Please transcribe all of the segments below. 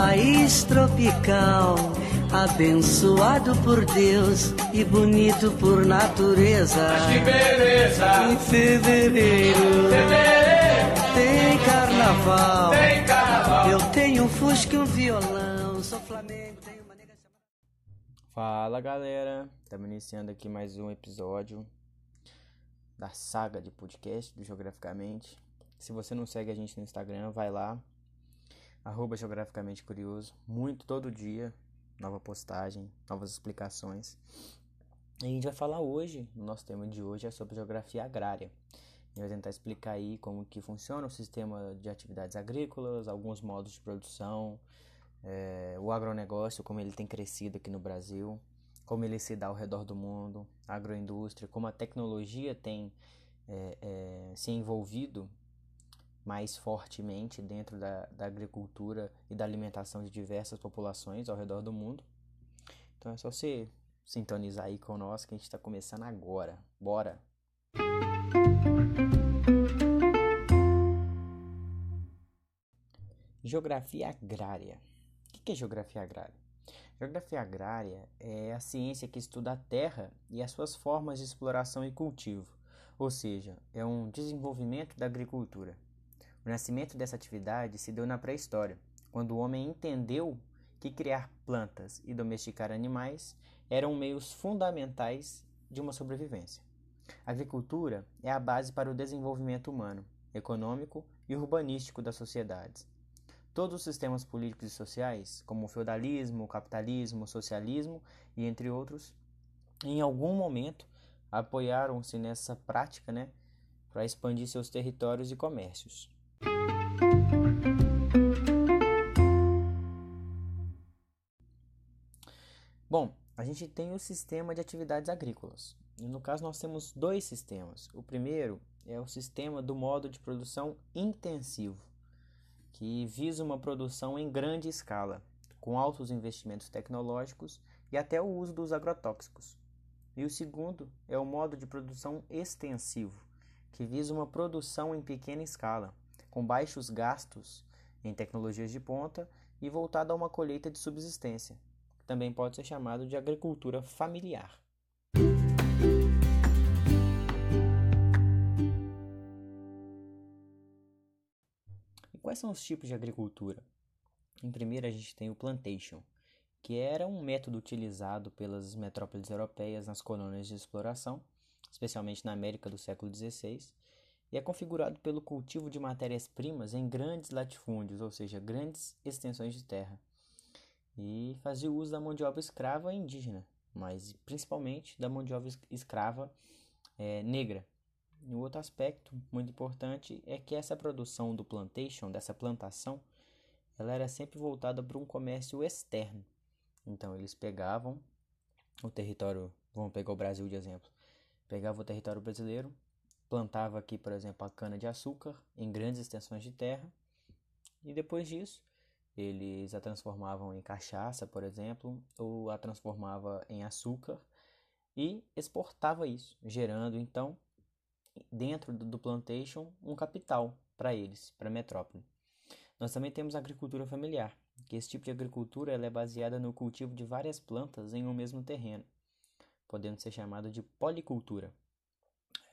país tropical, abençoado por Deus e bonito por natureza. Mas que beleza! Em fevereiro, Fevereiro tem carnaval. tem carnaval. Eu tenho um fusca e um violão, sou flamengo, tenho uma nega chamada... Fala galera, estamos iniciando aqui mais um episódio da saga de podcast do Geograficamente. Se você não segue a gente no Instagram, vai lá, arroba Geograficamente Curioso, muito todo dia, nova postagem, novas explicações. E a gente vai falar hoje, o nosso tema de hoje é sobre geografia agrária. A gente vai tentar explicar aí como que funciona o sistema de atividades agrícolas, alguns modos de produção, é, o agronegócio, como ele tem crescido aqui no Brasil, como ele se dá ao redor do mundo, agroindústria, como a tecnologia tem é, é, se envolvido mais fortemente dentro da, da agricultura e da alimentação de diversas populações ao redor do mundo. Então é só você sintonizar aí conosco que a gente está começando agora. Bora! Geografia agrária. O que é geografia agrária? Geografia agrária é a ciência que estuda a terra e as suas formas de exploração e cultivo, ou seja, é um desenvolvimento da agricultura. O nascimento dessa atividade se deu na pré-história, quando o homem entendeu que criar plantas e domesticar animais eram meios fundamentais de uma sobrevivência. A agricultura é a base para o desenvolvimento humano, econômico e urbanístico das sociedades. Todos os sistemas políticos e sociais, como o feudalismo, o capitalismo, o socialismo e entre outros, em algum momento apoiaram-se nessa prática né, para expandir seus territórios e comércios. Bom, a gente tem o sistema de atividades agrícolas. E no caso, nós temos dois sistemas. O primeiro é o sistema do modo de produção intensivo, que visa uma produção em grande escala, com altos investimentos tecnológicos e até o uso dos agrotóxicos. E o segundo é o modo de produção extensivo, que visa uma produção em pequena escala, com baixos gastos em tecnologias de ponta e voltado a uma colheita de subsistência. Também pode ser chamado de agricultura familiar. E quais são os tipos de agricultura? Em primeiro, a gente tem o plantation, que era um método utilizado pelas metrópoles europeias nas colônias de exploração, especialmente na América do século XVI, e é configurado pelo cultivo de matérias-primas em grandes latifúndios, ou seja, grandes extensões de terra, e fazia uso da mão de obra escrava indígena, mas principalmente da mão de obra escrava é, negra. E um outro aspecto muito importante é que essa produção do plantation, dessa plantação, ela era sempre voltada para um comércio externo. Então eles pegavam o território, vamos pegar o Brasil de exemplo, pegava o território brasileiro, plantava aqui, por exemplo, a cana de açúcar em grandes extensões de terra e depois disso eles a transformavam em cachaça, por exemplo, ou a transformava em açúcar e exportava isso, gerando então dentro do plantation um capital para eles, para a metrópole. Nós também temos a agricultura familiar, que esse tipo de agricultura ela é baseada no cultivo de várias plantas em um mesmo terreno, podendo ser chamada de policultura.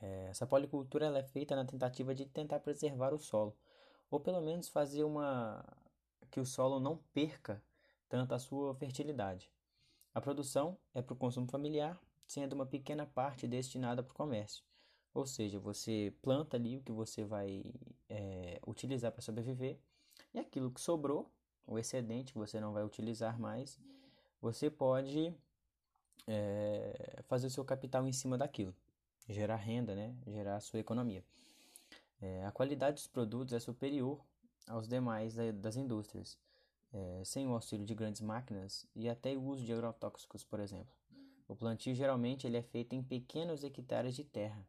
É, essa policultura ela é feita na tentativa de tentar preservar o solo, ou pelo menos fazer uma que o solo não perca tanto a sua fertilidade. A produção é para o consumo familiar, sendo uma pequena parte destinada para o comércio. Ou seja, você planta ali o que você vai é, utilizar para sobreviver, e aquilo que sobrou, o excedente que você não vai utilizar mais, você pode é, fazer o seu capital em cima daquilo, gerar renda, né? gerar sua economia. É, a qualidade dos produtos é superior aos demais das indústrias, é, sem o auxílio de grandes máquinas e até o uso de agrotóxicos, por exemplo. O plantio geralmente ele é feito em pequenos hectares de terra.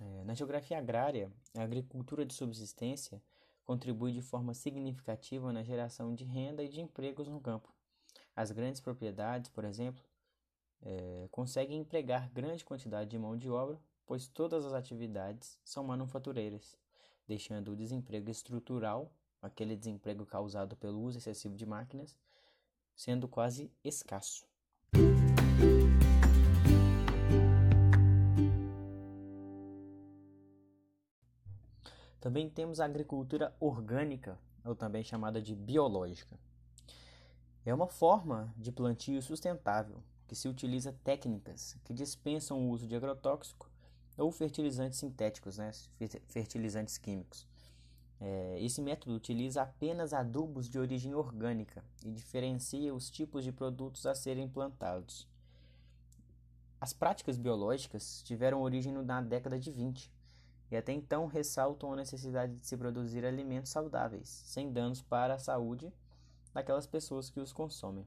É, na geografia agrária, a agricultura de subsistência contribui de forma significativa na geração de renda e de empregos no campo. As grandes propriedades, por exemplo, é, conseguem empregar grande quantidade de mão de obra, pois todas as atividades são manufatureiras deixando o desemprego estrutural aquele desemprego causado pelo uso excessivo de máquinas, sendo quase escasso. Também temos a agricultura orgânica, ou também chamada de biológica. É uma forma de plantio sustentável que se utiliza técnicas que dispensam o uso de agrotóxico ou fertilizantes sintéticos, né, fertilizantes químicos. É, esse método utiliza apenas adubos de origem orgânica e diferencia os tipos de produtos a serem plantados. As práticas biológicas tiveram origem na década de 20 e até então ressaltam a necessidade de se produzir alimentos saudáveis, sem danos para a saúde daquelas pessoas que os consomem.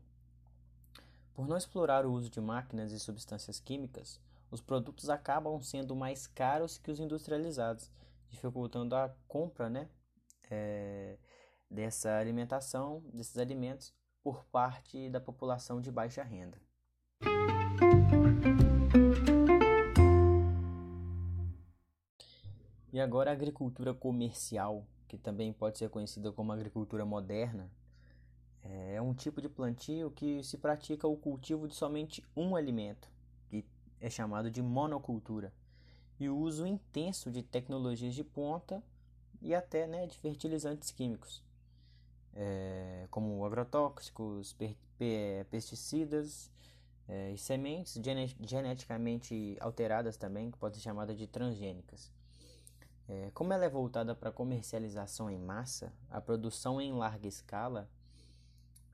Por não explorar o uso de máquinas e substâncias químicas, os produtos acabam sendo mais caros que os industrializados, dificultando a compra né, é, dessa alimentação, desses alimentos, por parte da população de baixa renda. E agora a agricultura comercial, que também pode ser conhecida como agricultura moderna, é um tipo de plantio que se pratica o cultivo de somente um alimento, que é chamado de monocultura, e o uso intenso de tecnologias de ponta e até né, de fertilizantes químicos, é, como agrotóxicos, pesticidas é, e sementes geneticamente alteradas também, que podem ser chamadas de transgênicas. É, como ela é voltada para comercialização em massa, a produção em larga escala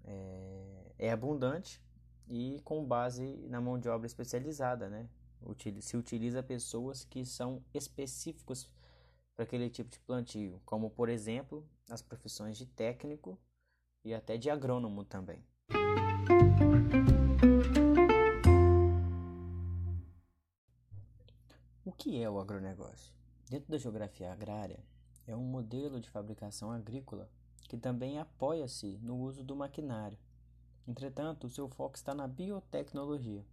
é, é abundante e com base na mão de obra especializada, né? Se utiliza pessoas que são específicos para aquele tipo de plantio, como por exemplo as profissões de técnico e até de agrônomo também. O que é o agronegócio? Dentro da geografia agrária, é um modelo de fabricação agrícola que também apoia-se no uso do maquinário. Entretanto, seu foco está na biotecnologia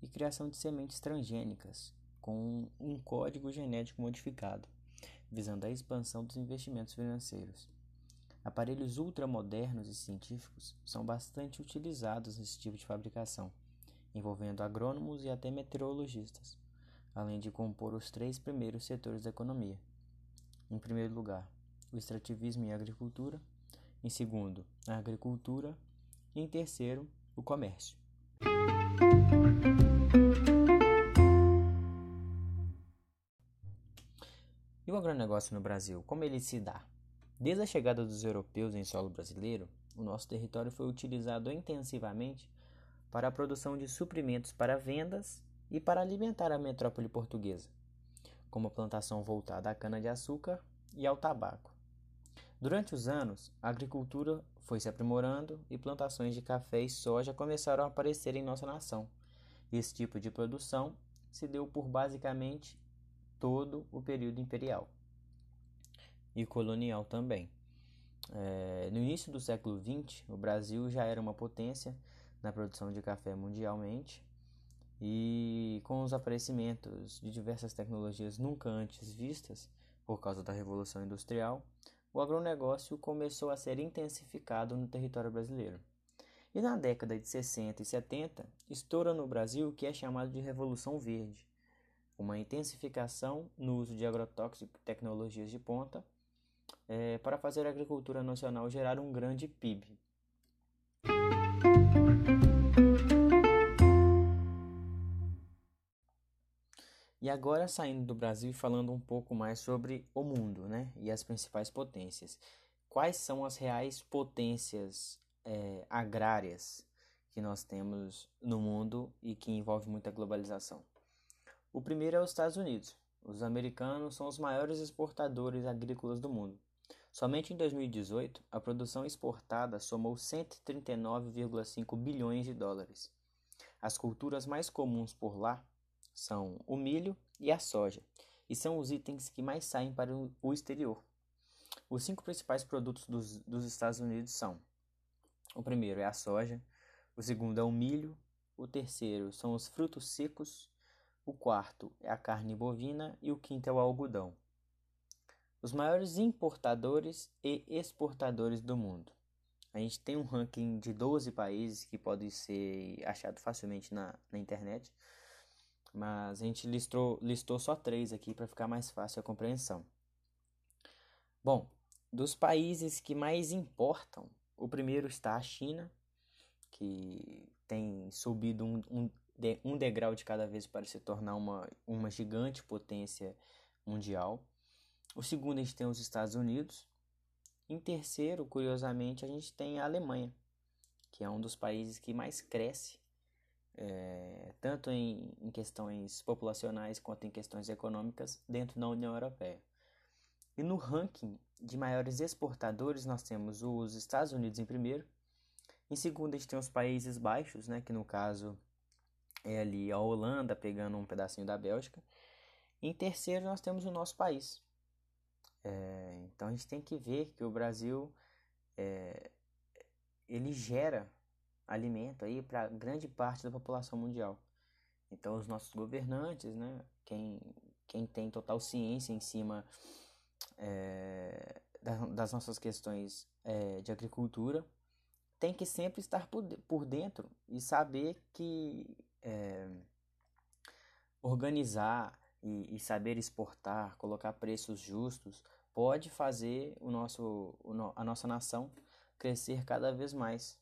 e criação de sementes transgênicas com um código genético modificado, visando a expansão dos investimentos financeiros. Aparelhos ultramodernos e científicos são bastante utilizados nesse tipo de fabricação, envolvendo agrônomos e até meteorologistas além de compor os três primeiros setores da economia. Em primeiro lugar, o extrativismo e a agricultura, em segundo, a agricultura e em terceiro, o comércio. E o agronegócio no Brasil, como ele se dá? Desde a chegada dos europeus em solo brasileiro, o nosso território foi utilizado intensivamente para a produção de suprimentos para vendas e para alimentar a metrópole portuguesa, como a plantação voltada à cana-de-açúcar e ao tabaco. Durante os anos, a agricultura foi se aprimorando e plantações de café e soja começaram a aparecer em nossa nação. Esse tipo de produção se deu por basicamente todo o período imperial e colonial também. É, no início do século XX, o Brasil já era uma potência na produção de café mundialmente e com os aparecimentos de diversas tecnologias nunca antes vistas por causa da Revolução Industrial, o agronegócio começou a ser intensificado no território brasileiro. E na década de 60 e 70, estoura no Brasil o que é chamado de Revolução Verde, uma intensificação no uso de agrotóxicos e tecnologias de ponta é, para fazer a agricultura nacional gerar um grande PIB. E agora saindo do Brasil e falando um pouco mais sobre o mundo, né? E as principais potências. Quais são as reais potências é, agrárias que nós temos no mundo e que envolve muita globalização? O primeiro é os Estados Unidos. Os americanos são os maiores exportadores agrícolas do mundo. Somente em 2018, a produção exportada somou 139,5 bilhões de dólares. As culturas mais comuns por lá são o milho e a soja, e são os itens que mais saem para o exterior. Os cinco principais produtos dos, dos Estados Unidos são: o primeiro é a soja, o segundo é o milho, o terceiro são os frutos secos, o quarto é a carne bovina e o quinto é o algodão. os maiores importadores e exportadores do mundo. A gente tem um ranking de 12 países que pode ser achado facilmente na, na internet, mas a gente listou, listou só três aqui para ficar mais fácil a compreensão. Bom, dos países que mais importam, o primeiro está a China, que tem subido um, um, um degrau de cada vez para se tornar uma, uma gigante potência mundial. O segundo, a gente tem os Estados Unidos. Em terceiro, curiosamente, a gente tem a Alemanha, que é um dos países que mais cresce, é, tanto em, em questões populacionais quanto em questões econômicas, dentro da União Europeia. E no ranking de maiores exportadores, nós temos os Estados Unidos em primeiro. Em segundo, a gente tem os Países Baixos, né, que no caso é ali a Holanda pegando um pedacinho da Bélgica. Em terceiro, nós temos o nosso país, é, então a gente tem que ver que o Brasil é, ele gera alimento aí para grande parte da população mundial. Então os nossos governantes, né, quem, quem tem total ciência em cima é, das nossas questões é, de agricultura, tem que sempre estar por, por dentro e saber que é, organizar e, e saber exportar, colocar preços justos, pode fazer o nosso, a nossa nação crescer cada vez mais.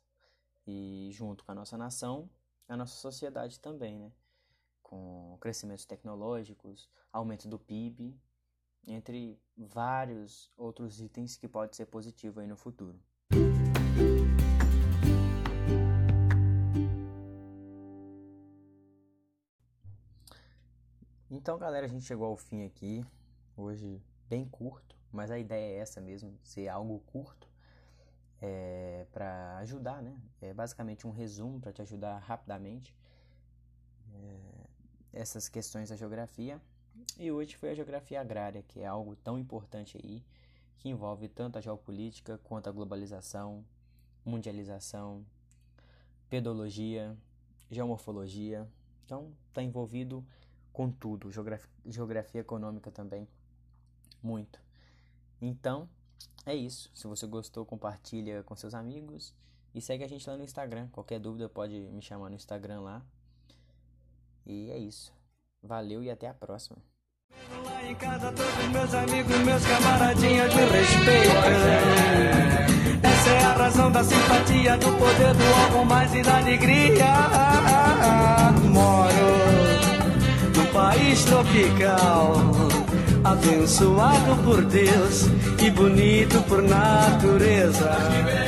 E junto com a nossa nação, a nossa sociedade também, né? Com crescimentos tecnológicos, aumento do PIB, entre vários outros itens que pode ser positivo aí no futuro. Então, galera, a gente chegou ao fim aqui. Hoje, bem curto, mas a ideia é essa mesmo, ser algo curto é, para ajudar, né? É basicamente um resumo para te ajudar rapidamente é, essas questões da geografia. E hoje foi a geografia agrária, que é algo tão importante aí, que envolve tanto a geopolítica quanto a globalização, mundialização, pedologia, geomorfologia. Então, está envolvido com tudo, geografia, geografia econômica também, muito. Então, é isso. Se você gostou, compartilha com seus amigos e segue a gente lá no Instagram. Qualquer dúvida pode me chamar no Instagram lá. E é isso. Valeu e até a próxima. Lá em casa todos meus amigos, meus camaradinhas. Essa é a razão da simpatia, do poder do algo mais e da alegria. Moro país tropical, abençoado por Deus e bonito por natureza.